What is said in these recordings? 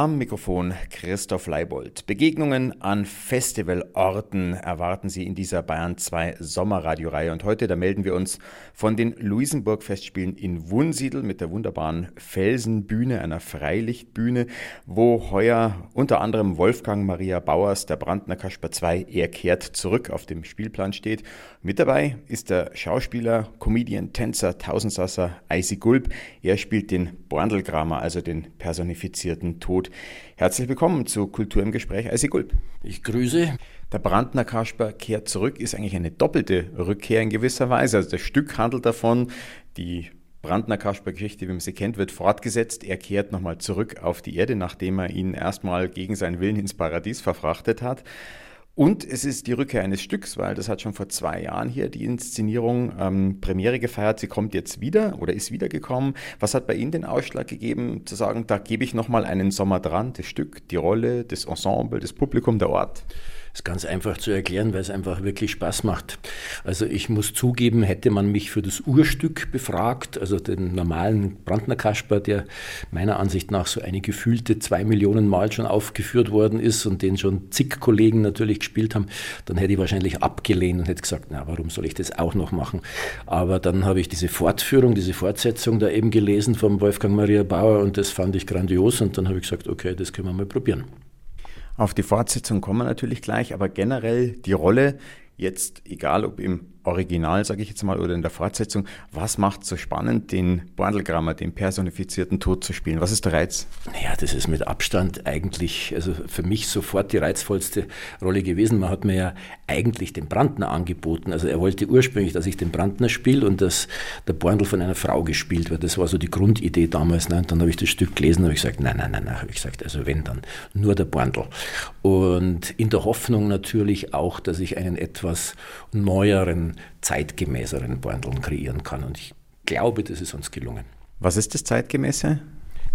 Am Mikrofon Christoph Leibold. Begegnungen an Festivalorten erwarten Sie in dieser Bayern 2 Sommerradioreihe. Und heute, da melden wir uns von den Luisenburg-Festspielen in Wunsiedel mit der wunderbaren Felsenbühne, einer Freilichtbühne, wo heuer unter anderem Wolfgang Maria Bauers, der Brandner Kasper 2, er kehrt zurück auf dem Spielplan steht. Mit dabei ist der Schauspieler, Comedian, Tänzer, Tausendsasser Eisi Gulb. Er spielt den Borndelgramer, also den personifizierten Tod Herzlich willkommen zu Kultur im Gespräch, Eisi Gulb. Ich grüße. Der Brandner Kasper kehrt zurück, ist eigentlich eine doppelte Rückkehr in gewisser Weise. Also das Stück handelt davon, die Brandner Kasper-Geschichte, wie man sie kennt, wird fortgesetzt. Er kehrt nochmal zurück auf die Erde, nachdem er ihn erstmal gegen seinen Willen ins Paradies verfrachtet hat. Und es ist die Rückkehr eines Stücks, weil das hat schon vor zwei Jahren hier die Inszenierung ähm, Premiere gefeiert. Sie kommt jetzt wieder oder ist wiedergekommen. Was hat bei Ihnen den Ausschlag gegeben, zu sagen, da gebe ich nochmal einen Sommer dran, das Stück, die Rolle, das Ensemble, das Publikum, der Ort? Ist ganz einfach zu erklären, weil es einfach wirklich Spaß macht. Also ich muss zugeben, hätte man mich für das Urstück befragt, also den normalen Brandner Kasper, der meiner Ansicht nach so eine gefühlte zwei Millionen Mal schon aufgeführt worden ist und den schon zig Kollegen natürlich gespielt haben, dann hätte ich wahrscheinlich abgelehnt und hätte gesagt, na, warum soll ich das auch noch machen? Aber dann habe ich diese Fortführung, diese Fortsetzung da eben gelesen vom Wolfgang Maria Bauer und das fand ich grandios und dann habe ich gesagt, okay, das können wir mal probieren. Auf die Fortsetzung kommen wir natürlich gleich, aber generell die Rolle jetzt, egal ob im Original, sage ich jetzt mal, oder in der Fortsetzung, was macht so spannend, den Bordelgrammer, den personifizierten Tod zu spielen? Was ist der Reiz? Naja, das ist mit Abstand eigentlich, also für mich sofort die reizvollste Rolle gewesen. Man hat mir ja eigentlich den Brandner angeboten. Also er wollte ursprünglich, dass ich den Brandner spiele und dass der Borndl von einer Frau gespielt wird. Das war so die Grundidee damals. Ne? Dann habe ich das Stück gelesen und habe ich gesagt, nein, nein, nein, nein, habe ich gesagt, also wenn dann, nur der Borndl. Und in der Hoffnung natürlich auch, dass ich einen etwas neueren, zeitgemäßeren Borndeln kreieren kann. Und ich glaube, das ist uns gelungen. Was ist das Zeitgemäße?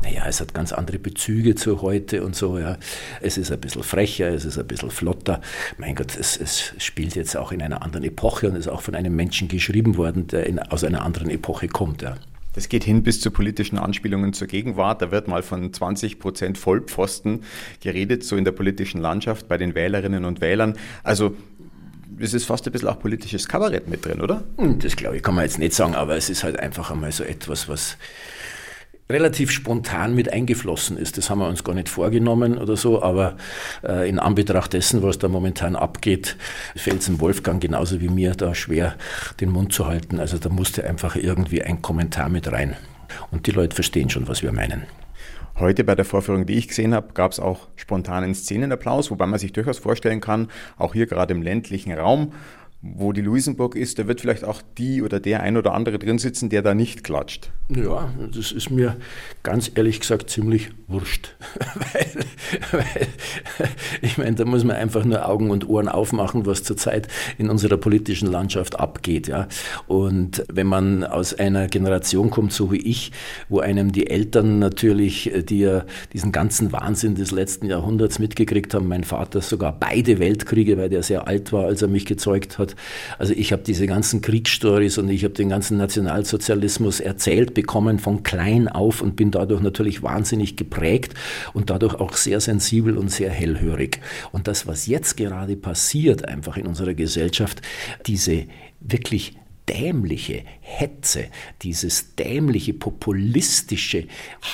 Naja, es hat ganz andere Bezüge zu heute und so, ja. Es ist ein bisschen frecher, es ist ein bisschen flotter. Mein Gott, es, es spielt jetzt auch in einer anderen Epoche und ist auch von einem Menschen geschrieben worden, der in, aus einer anderen Epoche kommt, ja. Das geht hin bis zu politischen Anspielungen zur Gegenwart. Da wird mal von 20 Prozent Vollpfosten geredet, so in der politischen Landschaft bei den Wählerinnen und Wählern. Also es ist fast ein bisschen auch politisches Kabarett mit drin, oder? Hm, das glaube ich, kann man jetzt nicht sagen, aber es ist halt einfach einmal so etwas, was relativ spontan mit eingeflossen ist. Das haben wir uns gar nicht vorgenommen oder so, aber äh, in Anbetracht dessen, was da momentan abgeht, fällt es dem Wolfgang genauso wie mir da schwer, den Mund zu halten. Also da musste einfach irgendwie ein Kommentar mit rein. Und die Leute verstehen schon, was wir meinen. Heute bei der Vorführung, die ich gesehen habe, gab es auch spontanen Szenenapplaus, wobei man sich durchaus vorstellen kann, auch hier gerade im ländlichen Raum, wo die Luisenburg ist, da wird vielleicht auch die oder der ein oder andere drin sitzen, der da nicht klatscht. Ja, das ist mir ganz ehrlich gesagt ziemlich wurscht. weil, weil, ich meine, da muss man einfach nur Augen und Ohren aufmachen, was zurzeit in unserer politischen Landschaft abgeht. Ja? Und wenn man aus einer Generation kommt, so wie ich, wo einem die Eltern natürlich, die ja diesen ganzen Wahnsinn des letzten Jahrhunderts mitgekriegt haben, mein Vater sogar beide Weltkriege, weil der sehr alt war, als er mich gezeugt hat, also ich habe diese ganzen Kriegsstories und ich habe den ganzen Nationalsozialismus erzählt bekommen von klein auf und bin dadurch natürlich wahnsinnig geprägt und dadurch auch sehr sensibel und sehr hellhörig. Und das, was jetzt gerade passiert einfach in unserer Gesellschaft, diese wirklich dämliche Hetze, dieses dämliche populistische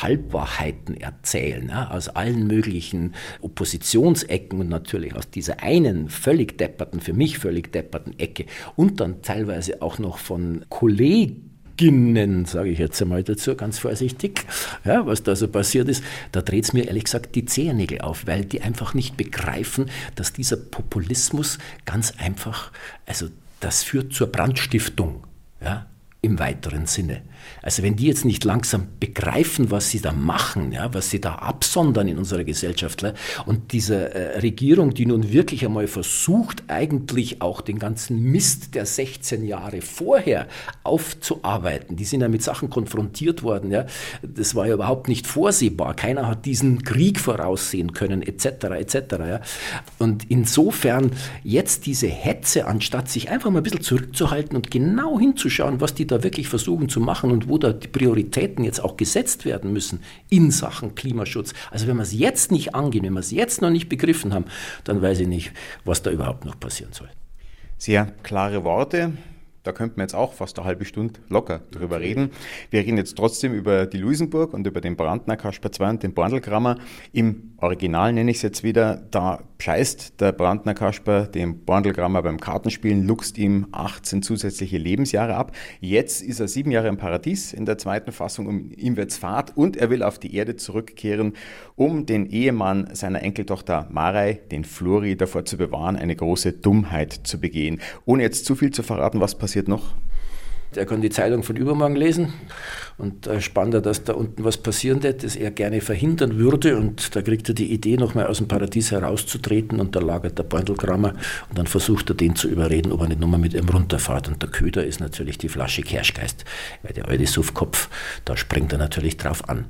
Halbwahrheiten erzählen, ja, aus allen möglichen Oppositionsecken und natürlich aus dieser einen völlig depperten, für mich völlig depperten Ecke und dann teilweise auch noch von Kollegen, sage ich jetzt einmal dazu, ganz vorsichtig, ja, was da so passiert ist, da dreht es mir ehrlich gesagt die Zehennägel auf, weil die einfach nicht begreifen, dass dieser Populismus ganz einfach, also das führt zur Brandstiftung ja, im weiteren Sinne. Also wenn die jetzt nicht langsam begreifen, was sie da machen, ja, was sie da absondern in unserer Gesellschaft und diese äh, Regierung, die nun wirklich einmal versucht, eigentlich auch den ganzen Mist der 16 Jahre vorher aufzuarbeiten, die sind ja mit Sachen konfrontiert worden, ja, das war ja überhaupt nicht vorsehbar, keiner hat diesen Krieg voraussehen können, etc., etc., ja. Und insofern jetzt diese Hetze, anstatt sich einfach mal ein bisschen zurückzuhalten und genau hinzuschauen, was die da wirklich versuchen zu machen und wo da die Prioritäten jetzt auch gesetzt werden müssen in Sachen Klimaschutz. Also wenn wir es jetzt nicht angehen, wenn wir es jetzt noch nicht begriffen haben, dann weiß ich nicht, was da überhaupt noch passieren soll. Sehr klare Worte. Da könnten wir jetzt auch fast eine halbe Stunde locker drüber reden. Wir reden jetzt trotzdem über die Luisenburg und über den Brandner Kasper 2 und den Borndelgrammer. Im Original nenne ich es jetzt wieder. Da scheißt der Brandner Kasper dem Borndelgrammer beim Kartenspielen, luchst ihm 18 zusätzliche Lebensjahre ab. Jetzt ist er sieben Jahre im Paradies in der zweiten Fassung. Um ihm wird's Fahrt und er will auf die Erde zurückkehren, um den Ehemann seiner Enkeltochter Marei, den Flori, davor zu bewahren, eine große Dummheit zu begehen. Ohne jetzt zu viel zu verraten, was passiert passiert noch? Der kann die Zeitung von übermorgen lesen und da spannt er, dass da unten was passieren wird, das er gerne verhindern würde. Und da kriegt er die Idee, nochmal aus dem Paradies herauszutreten und da lagert der Beutelkrammer und dann versucht er den zu überreden, ob er nicht nochmal mit ihm runterfährt. Und der Köder ist natürlich die Flasche Kerschgeist, weil der alte Suffkopf, da springt er natürlich drauf an.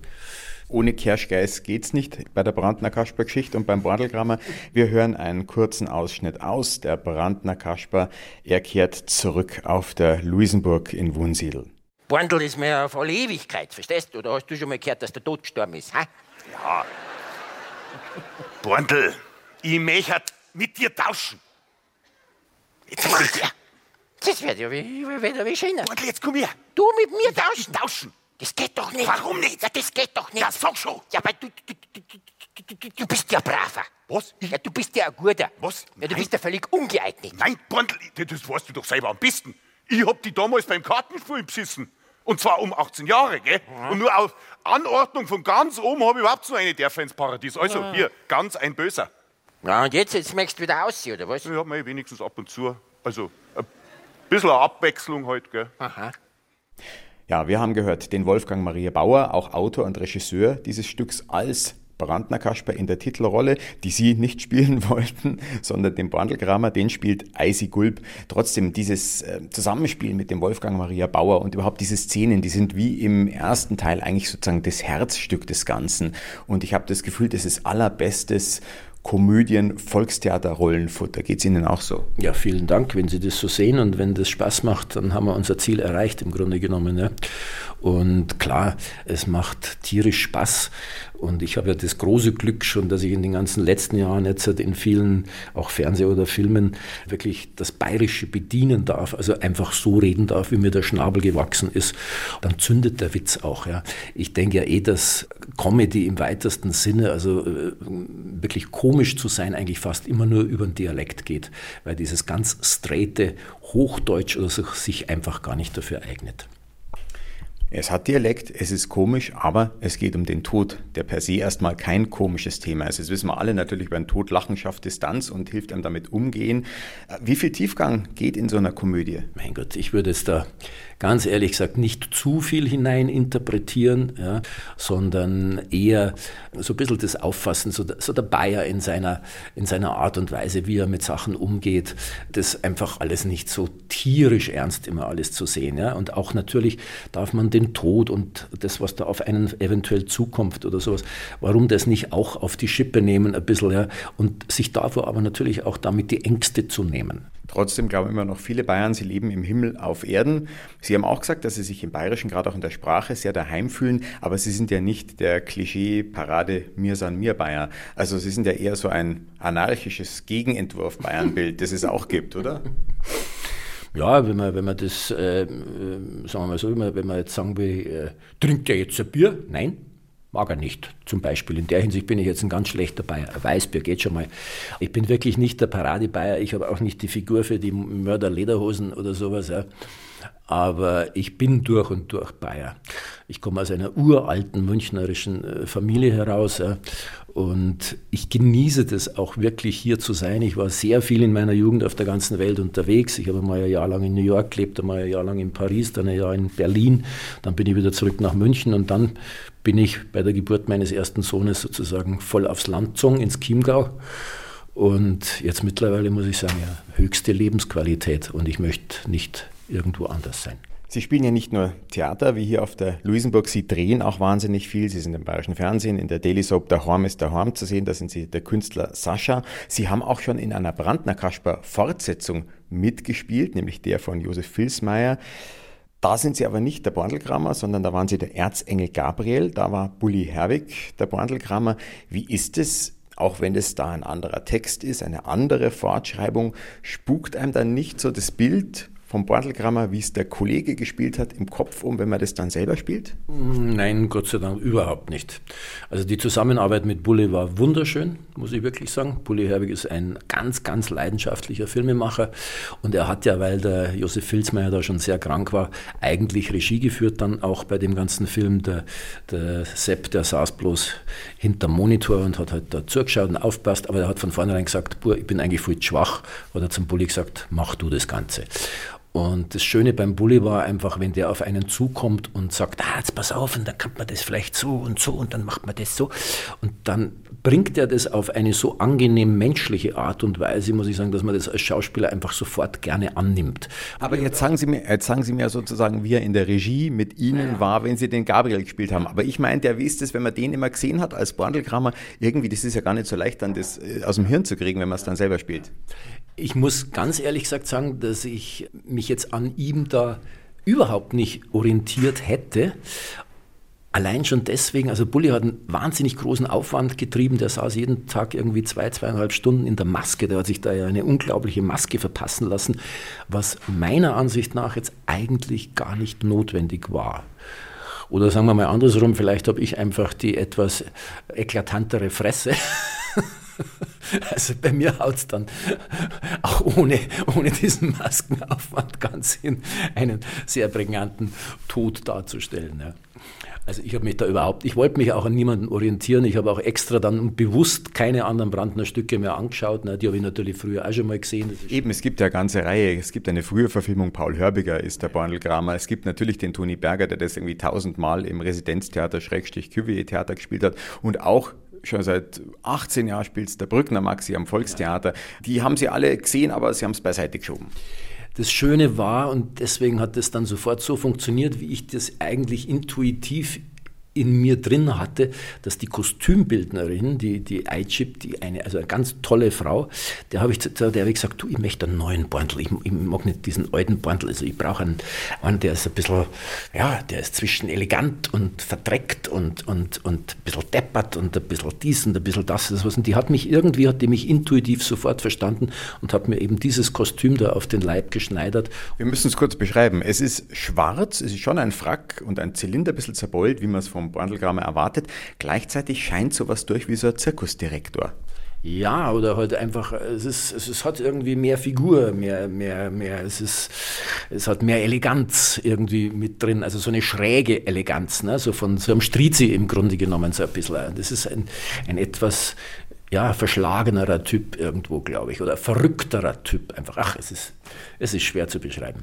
Ohne Kerschgeist geht's nicht bei der Brandner Kasper-Geschichte und beim Bordelgrammer. Wir hören einen kurzen Ausschnitt aus. Der Brandner Kasper, er kehrt zurück auf der Luisenburg in Wunsiedel. Borndl ist mir auf alle Ewigkeit, verstehst du? Oder hast du schon mal gehört, dass der Tod gestorben ist? Ha? Ja. Borndl, ich möchte mit dir tauschen. Jetzt mach ich. Ja. Das wird ja wie, wie, wie, wie schöner. Borndl, jetzt komm her. Du mit mir tauschen? Tauschen. Das geht doch nicht. Warum nicht? Ja, das geht doch nicht. Ja, sag schon. Ja, aber du, du, du, du, du, du bist ja braver. Was? Ja, du bist ja ein Guter. Was? Ja, du Nein. bist ja völlig ungeeignet. Nein, Borndl, das weißt du doch selber am besten. Ich hab die damals beim Kartenspiel beschissen. Und zwar um 18 Jahre, gell? Und nur auf Anordnung von ganz oben habe ich überhaupt so eine dürfen ins Paradies. Also hier, ganz ein Böser. Ja, und jetzt, jetzt möchtest du wieder aussehen, oder was? Hab mir wenigstens ab und zu. Also ein bisschen Abwechslung halt, gell? Aha. Ja, wir haben gehört den Wolfgang Maria Bauer, auch Autor und Regisseur dieses Stücks als Brandner Kasper in der Titelrolle, die Sie nicht spielen wollten, sondern den Brandelkramer, den spielt Eisi Gulb. Trotzdem, dieses äh, Zusammenspiel mit dem Wolfgang Maria Bauer und überhaupt diese Szenen, die sind wie im ersten Teil eigentlich sozusagen das Herzstück des Ganzen. Und ich habe das Gefühl, das ist allerbestes Komödien, Volkstheater, Rollenfutter. Geht es Ihnen auch so? Ja, vielen Dank. Wenn Sie das so sehen und wenn das Spaß macht, dann haben wir unser Ziel erreicht im Grunde genommen. Ja. Und klar, es macht tierisch Spaß. Und ich habe ja das große Glück schon, dass ich in den ganzen letzten Jahren jetzt halt in vielen, auch Fernseh- oder Filmen, wirklich das Bayerische bedienen darf. Also einfach so reden darf, wie mir der Schnabel gewachsen ist. Dann zündet der Witz auch. Ja. Ich denke ja eh, dass Comedy im weitesten Sinne, also äh, wirklich komisch zu sein, eigentlich fast immer nur über den Dialekt geht. Weil dieses ganz straighte Hochdeutsch oder so sich einfach gar nicht dafür eignet. Es hat Dialekt, es ist komisch, aber es geht um den Tod, der per se erstmal kein komisches Thema ist. Das wissen wir alle natürlich, beim Tod Lachen schafft Distanz und hilft einem damit umgehen. Wie viel Tiefgang geht in so einer Komödie? Mein Gott, ich würde es da ganz ehrlich gesagt nicht zu viel hinein interpretieren, ja, sondern eher so ein bisschen das Auffassen, so der, so der Bayer in seiner, in seiner Art und Weise, wie er mit Sachen umgeht, das einfach alles nicht so tierisch ernst immer alles zu sehen. Ja. Und auch natürlich darf man den Tod und das, was da auf einen eventuell zukommt oder sowas, warum das nicht auch auf die Schippe nehmen ein bisschen ja, und sich davor aber natürlich auch damit die Ängste zu nehmen. Trotzdem glauben immer noch viele Bayern, sie leben im Himmel auf Erden. Sie haben auch gesagt, dass sie sich im Bayerischen, gerade auch in der Sprache, sehr daheim fühlen, aber sie sind ja nicht der Klischee-Parade Mir san mir Bayer. Also sie sind ja eher so ein anarchisches Gegenentwurf Bayernbild, das es auch gibt, oder? Ja, wenn man, wenn man das, äh, sagen wir mal so, wenn man, wenn man jetzt sagen will, äh, trinkt er jetzt ein Bier? Nein, mag er nicht. Zum Beispiel. In der Hinsicht bin ich jetzt ein ganz schlechter Bayer. Weißbier geht schon mal. Ich bin wirklich nicht der Paradebayer. Ich habe auch nicht die Figur für die Mörder-Lederhosen oder sowas. Ja. Aber ich bin durch und durch Bayer. Ich komme aus einer uralten münchnerischen Familie heraus. Ja. Und ich genieße das auch wirklich hier zu sein. Ich war sehr viel in meiner Jugend auf der ganzen Welt unterwegs. Ich habe mal ein Jahr lang in New York gelebt, dann mal ein Jahr lang in Paris, dann ein Jahr in Berlin. Dann bin ich wieder zurück nach München und dann bin ich bei der Geburt meines ersten Sohnes sozusagen voll aufs Land gezogen, ins Chiemgau. Und jetzt mittlerweile muss ich sagen, ja, höchste Lebensqualität und ich möchte nicht irgendwo anders sein. Sie spielen ja nicht nur Theater, wie hier auf der Luisenburg. Sie drehen auch wahnsinnig viel. Sie sind im Bayerischen Fernsehen, in der Daily Soap Der Horm ist der Horm zu sehen. Da sind Sie der Künstler Sascha. Sie haben auch schon in einer Brandner Kasper Fortsetzung mitgespielt, nämlich der von Josef Filsmeier. Da sind Sie aber nicht der Borndelgrammer, sondern da waren Sie der Erzengel Gabriel, da war Bulli Herwig der Borndelgrammer. Wie ist es, auch wenn es da ein anderer Text ist, eine andere Fortschreibung, spukt einem dann nicht so das Bild vom Bordelgrammer, wie es der Kollege gespielt hat, im Kopf um, wenn man das dann selber spielt? Nein, Gott sei Dank überhaupt nicht. Also die Zusammenarbeit mit Bulli war wunderschön, muss ich wirklich sagen. Bulli Herbig ist ein ganz, ganz leidenschaftlicher Filmemacher und er hat ja, weil der Josef Filzmeier da schon sehr krank war, eigentlich Regie geführt, dann auch bei dem ganzen Film. Der, der Sepp, der saß bloß hinterm Monitor und hat halt da zugeschaut und aufpasst, aber er hat von vornherein gesagt, ich bin eigentlich zu schwach, hat er zum Bulli gesagt, mach du das Ganze. Und das Schöne beim Bulli war einfach, wenn der auf einen zukommt und sagt, ah, jetzt pass auf, und dann kann man das vielleicht so und so und dann macht man das so. Und dann bringt er das auf eine so angenehm menschliche Art und Weise, muss ich sagen, dass man das als Schauspieler einfach sofort gerne annimmt. Aber jetzt sagen Sie mir, jetzt sagen Sie mir sozusagen, wie er in der Regie mit Ihnen ja. war, wenn Sie den Gabriel gespielt haben. Aber ich meinte, ja, wie ist das, wenn man den immer gesehen hat als Bordelkrammer? Irgendwie, das ist ja gar nicht so leicht, dann das äh, aus dem Hirn zu kriegen, wenn man es dann selber spielt. Ich muss ganz ehrlich gesagt sagen, dass ich mich jetzt an ihm da überhaupt nicht orientiert hätte. Allein schon deswegen, also Bulli hat einen wahnsinnig großen Aufwand getrieben, der saß jeden Tag irgendwie zwei, zweieinhalb Stunden in der Maske, der hat sich da ja eine unglaubliche Maske verpassen lassen, was meiner Ansicht nach jetzt eigentlich gar nicht notwendig war. Oder sagen wir mal andersrum, vielleicht habe ich einfach die etwas eklatantere Fresse. Also bei mir haut es dann auch ohne, ohne diesen Maskenaufwand ganz hin, einen sehr prägnanten Tod darzustellen. Ja. Also ich habe mich da überhaupt, ich wollte mich auch an niemanden orientieren. Ich habe auch extra dann bewusst keine anderen Brandner Stücke mehr angeschaut. Ne? Die habe ich natürlich früher auch schon mal gesehen. Eben, es gibt ja eine ganze Reihe. Es gibt eine frühe Verfilmung, Paul Hörbiger ist der Bornelgramer. Es gibt natürlich den Toni Berger, der das irgendwie tausendmal im Residenztheater Schrägstrich Cuvier Theater gespielt hat und auch schon seit 18 Jahren spielt der Brückner Maxi am Volkstheater. Die haben sie alle gesehen, aber sie haben es beiseite geschoben. Das Schöne war, und deswegen hat es dann sofort so funktioniert, wie ich das eigentlich intuitiv in mir drin hatte, dass die Kostümbildnerin, die, die iChip, die eine, also eine ganz tolle Frau, der habe ich, der habe gesagt, du, ich möchte einen neuen Beutel, ich, ich mag nicht diesen alten Beutel, also ich brauche einen, einen, der ist ein bisschen, ja, der ist zwischen elegant und verdreckt und, und, und ein bisschen deppert und ein bisschen dies und ein bisschen das, das was. Und die hat mich irgendwie, hat die mich intuitiv sofort verstanden und hat mir eben dieses Kostüm da auf den Leib geschneidert. Wir müssen es kurz beschreiben. Es ist schwarz, es ist schon ein Frack und ein Zylinder, ein bisschen zerbeult, wie man es vom vom Borndelgrammer erwartet. Gleichzeitig scheint sowas durch wie so ein Zirkusdirektor. Ja, oder halt einfach, es, ist, es hat irgendwie mehr Figur, mehr, mehr, mehr, es ist, es hat mehr Eleganz irgendwie mit drin, also so eine schräge Eleganz, ne? so von so einem Strizi im Grunde genommen so ein bisschen. Das ist ein, ein etwas, ja, verschlagenerer Typ irgendwo, glaube ich, oder verrückterer Typ einfach. Ach, es ist, es ist schwer zu beschreiben.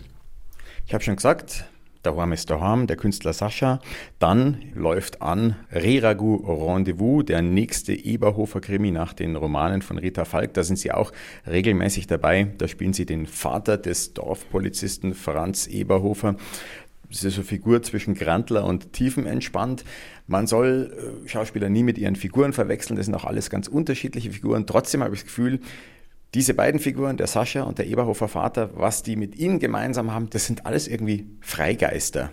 Ich habe schon gesagt, Daheim ist daheim, der Künstler Sascha. Dann läuft an Reragu Rendezvous, der nächste Eberhofer-Krimi nach den Romanen von Rita Falk. Da sind sie auch regelmäßig dabei. Da spielen sie den Vater des Dorfpolizisten Franz Eberhofer. Das ist eine Figur zwischen Grantler und Tiefenentspannt. Man soll äh, Schauspieler nie mit ihren Figuren verwechseln. Das sind auch alles ganz unterschiedliche Figuren. Trotzdem habe ich das Gefühl, diese beiden Figuren, der Sascha und der Eberhofer Vater, was die mit ihnen gemeinsam haben, das sind alles irgendwie Freigeister.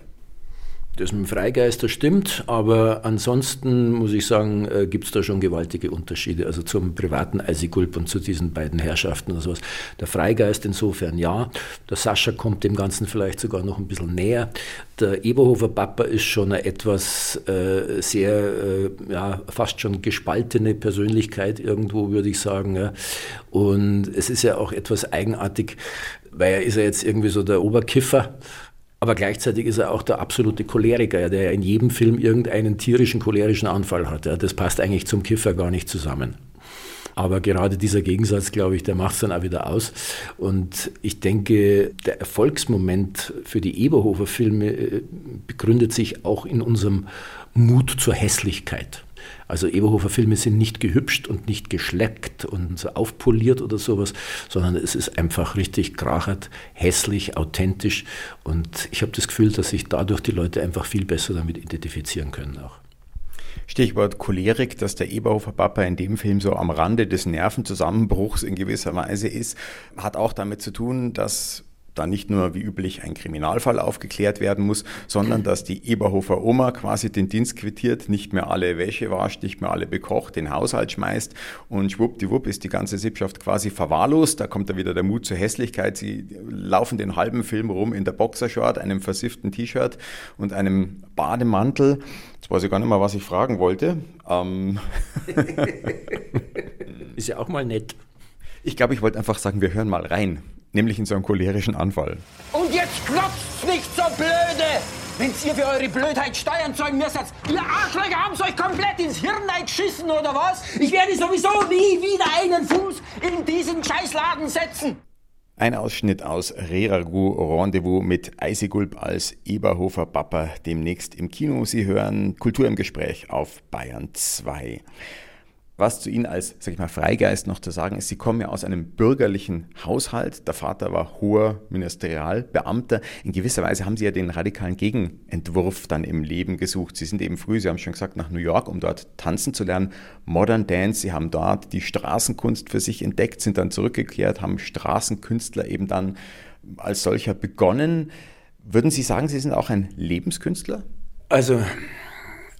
Das mit dem Freigeister stimmt, aber ansonsten muss ich sagen, äh, gibt es da schon gewaltige Unterschiede. Also zum privaten Eisigulp und zu diesen beiden Herrschaften oder sowas. Der Freigeist insofern ja. Der Sascha kommt dem Ganzen vielleicht sogar noch ein bisschen näher. Der Eberhofer Papa ist schon eine etwas äh, sehr, äh, ja, fast schon gespaltene Persönlichkeit irgendwo, würde ich sagen. Ja. Und es ist ja auch etwas eigenartig, weil er ist ja jetzt irgendwie so der Oberkiffer aber gleichzeitig ist er auch der absolute Choleriker, der in jedem Film irgendeinen tierischen cholerischen Anfall hat. Das passt eigentlich zum Kiffer gar nicht zusammen. Aber gerade dieser Gegensatz, glaube ich, der macht es dann auch wieder aus. Und ich denke, der Erfolgsmoment für die Eberhofer-Filme äh, begründet sich auch in unserem Mut zur Hässlichkeit. Also Eberhofer-Filme sind nicht gehübscht und nicht geschleckt und aufpoliert oder sowas, sondern es ist einfach richtig krachert, hässlich, authentisch. Und ich habe das Gefühl, dass sich dadurch die Leute einfach viel besser damit identifizieren können auch. Stichwort Cholerik, dass der Eberhofer Papa in dem Film so am Rande des Nervenzusammenbruchs in gewisser Weise ist, hat auch damit zu tun, dass da nicht nur wie üblich ein Kriminalfall aufgeklärt werden muss, sondern dass die Eberhofer Oma quasi den Dienst quittiert, nicht mehr alle Wäsche wascht, nicht mehr alle bekocht, den Haushalt schmeißt und schwuppdiwupp ist die ganze Sippschaft quasi verwahrlost. Da kommt da wieder der Mut zur Hässlichkeit. Sie laufen den halben Film rum in der Boxershort, einem versifften T-Shirt und einem Bademantel. Jetzt weiß ich gar nicht mehr, was ich fragen wollte. Ähm ist ja auch mal nett. Ich glaube, ich wollte einfach sagen, wir hören mal rein nämlich in so einem cholerischen Anfall. Und jetzt klopft's nicht so blöde! Wenn's ihr für eure Blödheit Steuern zahlen müsst, ihr Arschlöcher haben's euch komplett ins Hirn geschissen, oder was? Ich werde sowieso nie wieder einen Fuß in diesen Scheißladen setzen! Ein Ausschnitt aus Reragu Rendezvous mit Eisigulb als Eberhofer Papa demnächst im Kino. Sie hören Kultur im Gespräch auf Bayern 2. Was zu Ihnen als, sag ich mal, Freigeist noch zu sagen ist, Sie kommen ja aus einem bürgerlichen Haushalt. Der Vater war hoher Ministerialbeamter. In gewisser Weise haben Sie ja den radikalen Gegenentwurf dann im Leben gesucht. Sie sind eben früh, Sie haben schon gesagt, nach New York, um dort tanzen zu lernen. Modern Dance. Sie haben dort die Straßenkunst für sich entdeckt, sind dann zurückgekehrt, haben Straßenkünstler eben dann als solcher begonnen. Würden Sie sagen, Sie sind auch ein Lebenskünstler? Also,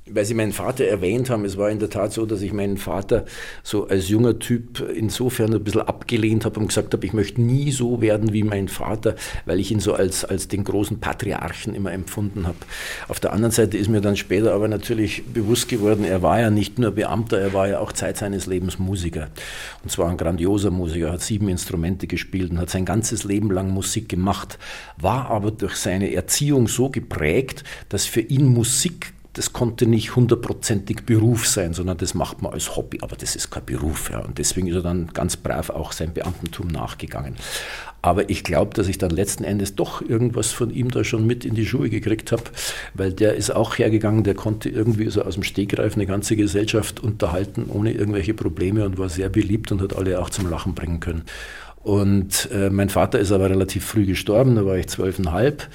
weil Sie meinen Vater erwähnt haben, es war in der Tat so, dass ich meinen Vater so als junger Typ insofern ein bisschen abgelehnt habe und gesagt habe, ich möchte nie so werden wie mein Vater, weil ich ihn so als, als den großen Patriarchen immer empfunden habe. Auf der anderen Seite ist mir dann später aber natürlich bewusst geworden, er war ja nicht nur Beamter, er war ja auch Zeit seines Lebens Musiker. Und zwar ein grandioser Musiker, hat sieben Instrumente gespielt und hat sein ganzes Leben lang Musik gemacht, war aber durch seine Erziehung so geprägt, dass für ihn Musik das konnte nicht hundertprozentig Beruf sein, sondern das macht man als Hobby, aber das ist kein Beruf. Ja. Und deswegen ist er dann ganz brav auch sein Beamtentum nachgegangen. Aber ich glaube, dass ich dann letzten Endes doch irgendwas von ihm da schon mit in die Schuhe gekriegt habe, weil der ist auch hergegangen, der konnte irgendwie so aus dem Stegreif eine ganze Gesellschaft unterhalten, ohne irgendwelche Probleme und war sehr beliebt und hat alle auch zum Lachen bringen können. Und äh, mein Vater ist aber relativ früh gestorben, da war ich zwölfeinhalb.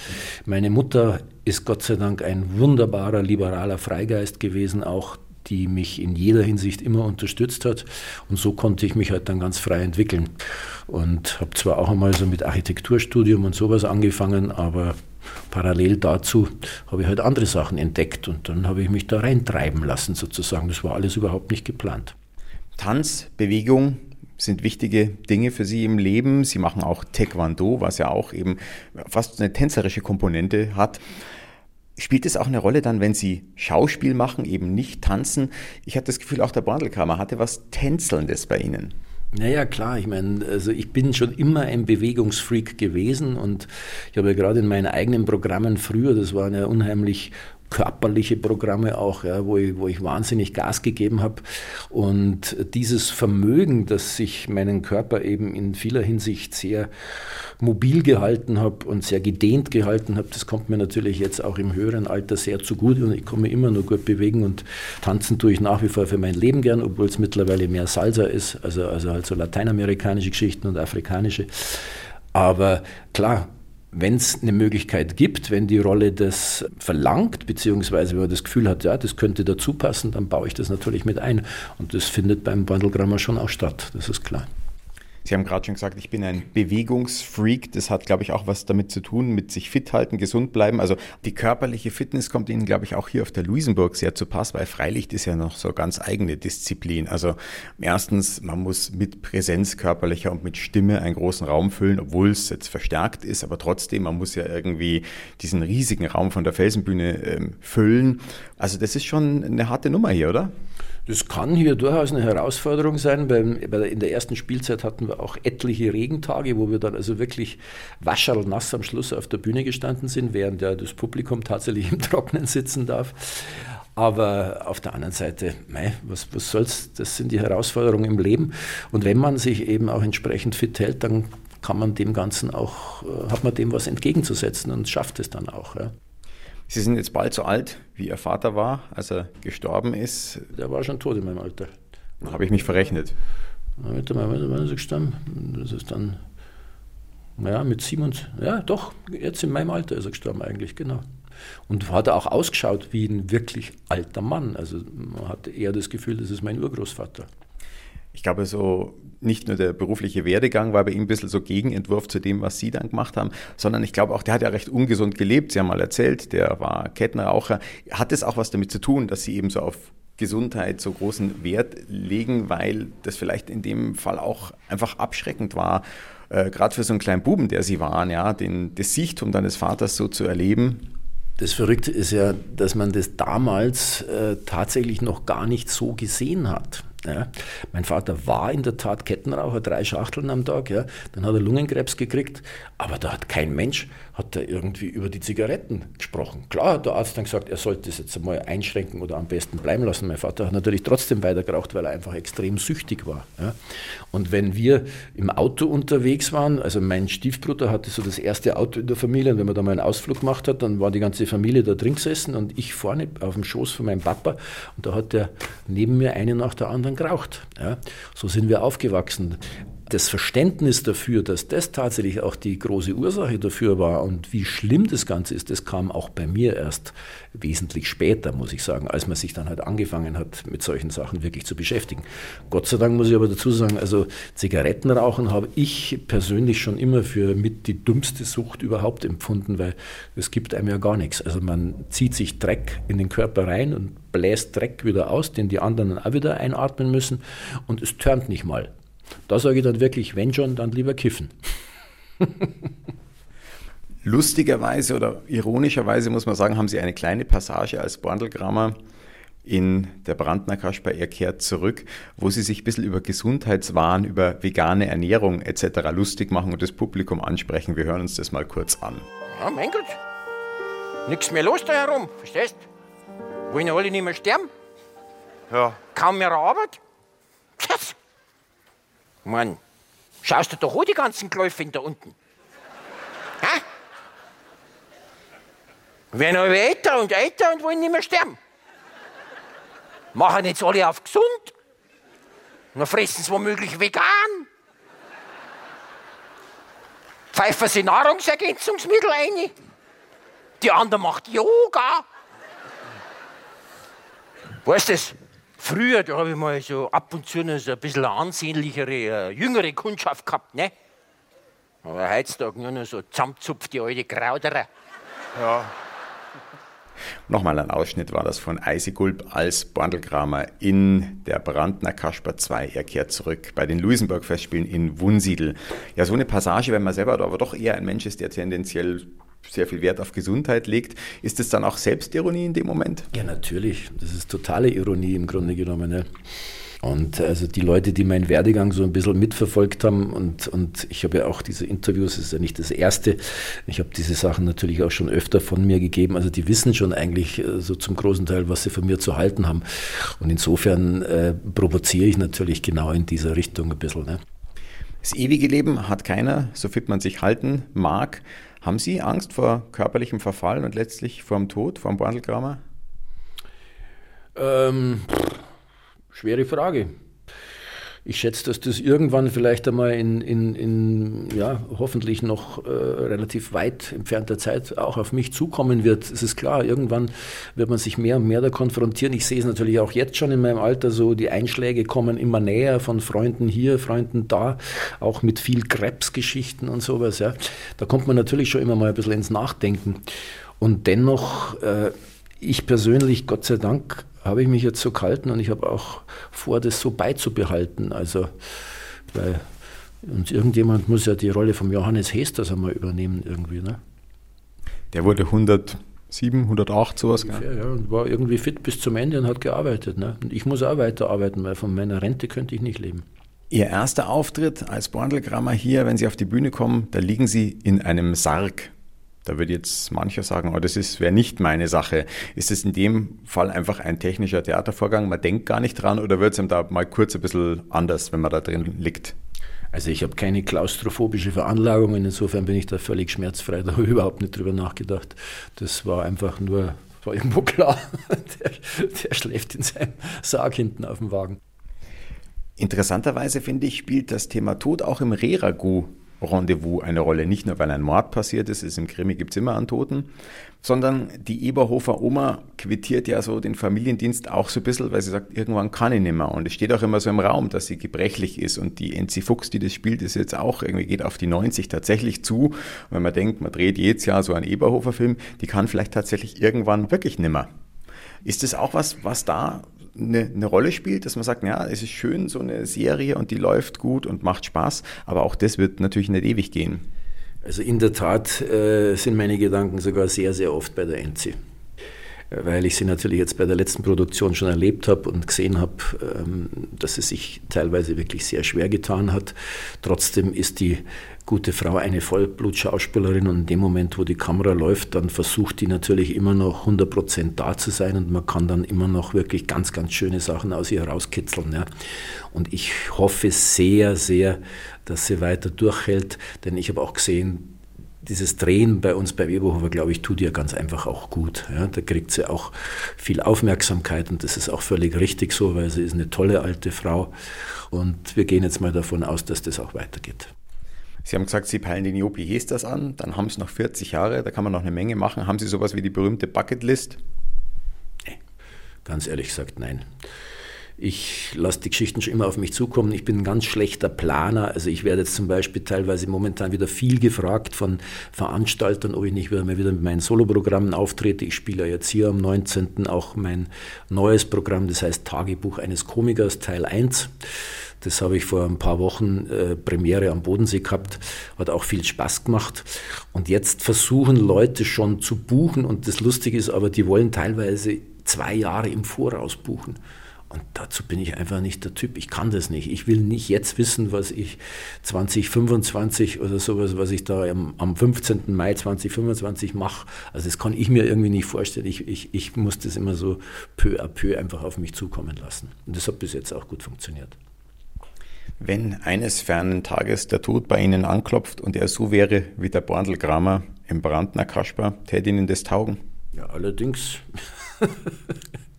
Meine Mutter ist Gott sei Dank ein wunderbarer, liberaler Freigeist gewesen, auch die mich in jeder Hinsicht immer unterstützt hat. Und so konnte ich mich halt dann ganz frei entwickeln. Und habe zwar auch einmal so mit Architekturstudium und sowas angefangen, aber parallel dazu habe ich halt andere Sachen entdeckt und dann habe ich mich da reintreiben lassen sozusagen. Das war alles überhaupt nicht geplant. Tanz, Bewegung, sind wichtige Dinge für Sie im Leben. Sie machen auch Taekwondo, was ja auch eben fast eine tänzerische Komponente hat. Spielt es auch eine Rolle dann, wenn Sie Schauspiel machen, eben nicht tanzen? Ich hatte das Gefühl, auch der Bandelkammer hatte was Tänzelndes bei Ihnen. Naja, klar, ich meine, also ich bin schon immer ein Bewegungsfreak gewesen und ich habe ja gerade in meinen eigenen Programmen früher, das waren ja unheimlich körperliche Programme auch, ja, wo, ich, wo ich wahnsinnig Gas gegeben habe. Und dieses Vermögen, dass ich meinen Körper eben in vieler Hinsicht sehr mobil gehalten habe und sehr gedehnt gehalten habe, das kommt mir natürlich jetzt auch im höheren Alter sehr zugute und ich komme immer nur gut bewegen und tanzen tue ich nach wie vor für mein Leben gern, obwohl es mittlerweile mehr Salsa ist, also, also halt so lateinamerikanische Geschichten und afrikanische. Aber klar, wenn es eine Möglichkeit gibt, wenn die Rolle das verlangt, beziehungsweise wenn man das Gefühl hat, ja, das könnte dazu passen, dann baue ich das natürlich mit ein. Und das findet beim Bandelgrammer schon auch statt, das ist klar. Sie haben gerade schon gesagt, ich bin ein Bewegungsfreak. Das hat, glaube ich, auch was damit zu tun, mit sich fit halten, gesund bleiben. Also die körperliche Fitness kommt Ihnen, glaube ich, auch hier auf der Luisenburg sehr zu Pass, weil Freilicht ist ja noch so ganz eigene Disziplin. Also erstens, man muss mit Präsenz körperlicher und mit Stimme einen großen Raum füllen, obwohl es jetzt verstärkt ist, aber trotzdem, man muss ja irgendwie diesen riesigen Raum von der Felsenbühne ähm, füllen. Also das ist schon eine harte Nummer hier, oder? Das kann hier durchaus eine Herausforderung sein. In der ersten Spielzeit hatten wir auch etliche Regentage, wo wir dann also wirklich wascherlnass am Schluss auf der Bühne gestanden sind, während ja das Publikum tatsächlich im Trocknen sitzen darf. Aber auf der anderen Seite, mei, was, was soll's, das sind die Herausforderungen im Leben. Und wenn man sich eben auch entsprechend fit hält, dann kann man dem Ganzen auch, äh, hat man dem was entgegenzusetzen und schafft es dann auch. Ja. Sie sind jetzt bald so alt, wie Ihr Vater war, als er gestorben ist. Der war schon tot in meinem Alter. Da habe ich mich verrechnet. Ist er gestorben? Das ist dann, naja, mit 27, ja doch, jetzt in meinem Alter ist er gestorben eigentlich, genau. Und hat er auch ausgeschaut wie ein wirklich alter Mann. Also man hatte eher das Gefühl, das ist mein Urgroßvater. Ich glaube, so nicht nur der berufliche Werdegang war bei ihm ein bisschen so Gegenentwurf zu dem, was Sie dann gemacht haben, sondern ich glaube auch, der hat ja recht ungesund gelebt. Sie haben mal erzählt, der war Kettenraucher. Hat es auch was damit zu tun, dass Sie eben so auf Gesundheit so großen Wert legen, weil das vielleicht in dem Fall auch einfach abschreckend war, äh, gerade für so einen kleinen Buben, der Sie waren, ja, den, das Siechtum deines Vaters so zu erleben. Das Verrückte ist ja, dass man das damals äh, tatsächlich noch gar nicht so gesehen hat. Ja. Mein Vater war in der Tat Kettenraucher, drei Schachteln am Tag. Ja. Dann hat er Lungenkrebs gekriegt, aber da hat kein Mensch hat da irgendwie über die Zigaretten gesprochen. Klar hat der Arzt dann gesagt, er sollte das jetzt einmal einschränken oder am besten bleiben lassen. Mein Vater hat natürlich trotzdem weiter geraucht, weil er einfach extrem süchtig war. Ja. Und wenn wir im Auto unterwegs waren, also mein Stiefbruder hatte so das erste Auto in der Familie und wenn man da mal einen Ausflug gemacht hat, dann war die ganze Familie da drin gesessen und ich vorne auf dem Schoß von meinem Papa und da hat der neben mir eine nach der anderen geraucht. Ja. So sind wir aufgewachsen das Verständnis dafür, dass das tatsächlich auch die große Ursache dafür war und wie schlimm das Ganze ist, das kam auch bei mir erst wesentlich später, muss ich sagen, als man sich dann halt angefangen hat, mit solchen Sachen wirklich zu beschäftigen. Gott sei Dank muss ich aber dazu sagen, also Zigarettenrauchen habe ich persönlich schon immer für mit die dümmste Sucht überhaupt empfunden, weil es gibt einem ja gar nichts. Also man zieht sich Dreck in den Körper rein und bläst Dreck wieder aus, den die anderen auch wieder einatmen müssen und es turnt nicht mal. Da sage ich dann wirklich, wenn schon, dann lieber kiffen. Lustigerweise oder ironischerweise muss man sagen, haben Sie eine kleine Passage als Borndelgrammer in der Brandner Kasper, er kehrt zurück, wo sie sich ein bisschen über Gesundheitswahn, über vegane Ernährung etc. lustig machen und das Publikum ansprechen. Wir hören uns das mal kurz an. Ja, mein Gott. Nichts mehr los da herum, verstehst? Wollen ja alle nicht mehr sterben? Ja. Kaum mehr Arbeit? Tschüss. Mann, schaust du doch auch die ganzen Gläufe da unten? Hä? Werden aber älter und älter und wollen nicht mehr sterben. Machen jetzt alle auf gesund. Dann fressen sie womöglich vegan. Pfeifen sie Nahrungsergänzungsmittel ein. Die andere macht Yoga. Weißt du das? Früher, da habe ich mal so ab und zu noch so ein bisschen eine ansehnlichere, äh, jüngere Kundschaft gehabt, ne? Aber heutzutage nur noch so zusammenzupfte alte Krauderer. Ja. Nochmal ein Ausschnitt war das von Eisigulb als Bandelkramer in der Brandner Kasper 2. Er kehrt zurück bei den Luisenburg-Festspielen in Wunsiedel. Ja, so eine Passage, wenn man selber aber doch eher ein Mensch ist, der tendenziell sehr viel Wert auf Gesundheit legt. Ist es dann auch Selbstironie in dem Moment? Ja, natürlich. Das ist totale Ironie im Grunde genommen. Ja. Und also die Leute, die meinen Werdegang so ein bisschen mitverfolgt haben, und, und ich habe ja auch diese Interviews, das ist ja nicht das erste, ich habe diese Sachen natürlich auch schon öfter von mir gegeben, also die wissen schon eigentlich äh, so zum großen Teil, was sie von mir zu halten haben. Und insofern äh, provoziere ich natürlich genau in dieser Richtung ein bisschen. Ne? Das ewige Leben hat keiner, so fit man sich halten mag. Haben Sie Angst vor körperlichem Verfall und letztlich vor dem Tod, vor dem Bandelkramer? Ähm, schwere Frage ich schätze, dass das irgendwann vielleicht einmal in, in, in ja, hoffentlich noch äh, relativ weit entfernter Zeit auch auf mich zukommen wird. Es ist klar, irgendwann wird man sich mehr und mehr da konfrontieren. Ich sehe es natürlich auch jetzt schon in meinem Alter so, die Einschläge kommen immer näher von Freunden hier, Freunden da, auch mit viel Krebsgeschichten und sowas. Ja. Da kommt man natürlich schon immer mal ein bisschen ins Nachdenken. Und dennoch, äh, ich persönlich, Gott sei Dank, habe ich mich jetzt so gehalten und ich habe auch vor, das so beizubehalten. Also, weil und irgendjemand muss ja die Rolle von Johannes Hesters einmal übernehmen irgendwie. Ne? Der wurde 107, 108, sowas. Ungefähr, ja, und war irgendwie fit bis zum Ende und hat gearbeitet. Ne? Und ich muss auch weiterarbeiten, weil von meiner Rente könnte ich nicht leben. Ihr erster Auftritt als Borndelgrammer hier, wenn Sie auf die Bühne kommen, da liegen Sie in einem Sarg. Da würde jetzt mancher sagen, oh, das wäre nicht meine Sache. Ist es in dem Fall einfach ein technischer Theatervorgang? Man denkt gar nicht dran oder wird es ihm da mal kurz ein bisschen anders, wenn man da drin liegt? Also ich habe keine klaustrophobische Veranlagung, insofern bin ich da völlig schmerzfrei, da habe ich überhaupt nicht drüber nachgedacht. Das war einfach nur, war irgendwo klar, der, der schläft in seinem Sarg hinten auf dem Wagen. Interessanterweise finde ich, spielt das Thema Tod auch im Reragu Rendezvous eine Rolle. Nicht nur, weil ein Mord passiert ist, ist im Krimi gibt es immer einen Toten, sondern die Eberhofer Oma quittiert ja so den Familiendienst auch so ein bisschen, weil sie sagt, irgendwann kann ich nicht mehr. Und es steht auch immer so im Raum, dass sie gebrechlich ist. Und die NC Fuchs, die das spielt, ist jetzt auch irgendwie, geht auf die 90 tatsächlich zu. Und wenn man denkt, man dreht jedes Jahr so einen Eberhofer-Film, die kann vielleicht tatsächlich irgendwann wirklich nimmer. Ist das auch was, was da eine, eine, Rolle spielt, dass man sagt, ja, es ist schön, so eine Serie und die läuft gut und macht Spaß, aber auch das wird natürlich nicht ewig gehen. Also in der Tat äh, sind meine Gedanken sogar sehr, sehr oft bei der NC weil ich sie natürlich jetzt bei der letzten Produktion schon erlebt habe und gesehen habe, ähm, dass sie sich teilweise wirklich sehr schwer getan hat. Trotzdem ist die gute Frau eine Vollblutschauspielerin und in dem Moment, wo die Kamera läuft, dann versucht die natürlich immer noch 100% da zu sein und man kann dann immer noch wirklich ganz, ganz schöne Sachen aus ihr rauskitzeln. Ja. Und ich hoffe sehr, sehr, dass sie weiter durchhält, denn ich habe auch gesehen, dieses Drehen bei uns bei Weberhofer, glaube ich, tut ihr ganz einfach auch gut. Ja, da kriegt sie auch viel Aufmerksamkeit und das ist auch völlig richtig so, weil sie ist eine tolle alte Frau und wir gehen jetzt mal davon aus, dass das auch weitergeht. Sie haben gesagt, Sie peilen den Jopi Hesters an, dann haben Sie noch 40 Jahre, da kann man noch eine Menge machen. Haben Sie sowas wie die berühmte Bucketlist? Nee, ganz ehrlich gesagt, nein. Ich lasse die Geschichten schon immer auf mich zukommen. Ich bin ein ganz schlechter Planer. Also ich werde jetzt zum Beispiel teilweise momentan wieder viel gefragt von Veranstaltern, ob ich nicht wieder mal wieder mit meinen Soloprogrammen auftrete. Ich spiele jetzt hier am 19. auch mein neues Programm, das heißt Tagebuch eines Komikers Teil 1. Das habe ich vor ein paar Wochen äh, Premiere am Bodensee gehabt, hat auch viel Spaß gemacht. Und jetzt versuchen Leute schon zu buchen und das Lustige ist aber, die wollen teilweise zwei Jahre im Voraus buchen. Und dazu bin ich einfach nicht der Typ. Ich kann das nicht. Ich will nicht jetzt wissen, was ich 2025 oder sowas, was ich da am, am 15. Mai 2025 mache. Also das kann ich mir irgendwie nicht vorstellen. Ich, ich, ich muss das immer so peu à peu einfach auf mich zukommen lassen. Und das hat bis jetzt auch gut funktioniert. Wenn eines fernen Tages der Tod bei Ihnen anklopft und er so wäre wie der Borndelgramer im Brandner Kasper, täte Ihnen das taugen? Ja, allerdings.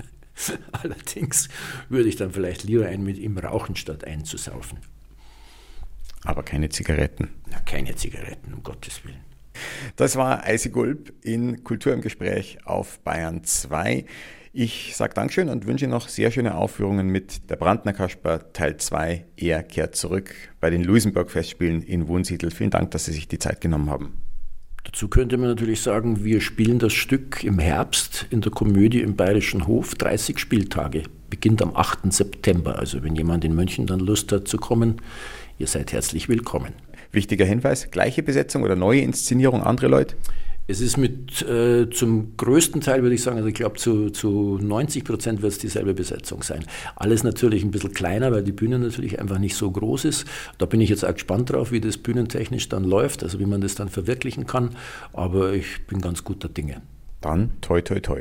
Allerdings würde ich dann vielleicht lieber einen mit ihm rauchen, statt einen zu saufen. Aber keine Zigaretten. Na, keine Zigaretten, um Gottes Willen. Das war Eisi Gulb in Kultur im Gespräch auf Bayern 2. Ich sage Dankeschön und wünsche noch sehr schöne Aufführungen mit der Brandner Kasper Teil 2. Er kehrt zurück bei den Luisenburg-Festspielen in Wunsiedel. Vielen Dank, dass Sie sich die Zeit genommen haben. Dazu könnte man natürlich sagen, wir spielen das Stück im Herbst in der Komödie im Bayerischen Hof, 30 Spieltage, beginnt am 8. September. Also wenn jemand in München dann Lust hat zu kommen, ihr seid herzlich willkommen. Wichtiger Hinweis, gleiche Besetzung oder neue Inszenierung, andere Leute? Es ist mit äh, zum größten Teil, würde ich sagen, also ich glaube zu, zu 90 Prozent wird es dieselbe Besetzung sein. Alles natürlich ein bisschen kleiner, weil die Bühne natürlich einfach nicht so groß ist. Da bin ich jetzt auch gespannt drauf, wie das bühnentechnisch dann läuft, also wie man das dann verwirklichen kann. Aber ich bin ganz guter Dinge. Dann toi toi toi.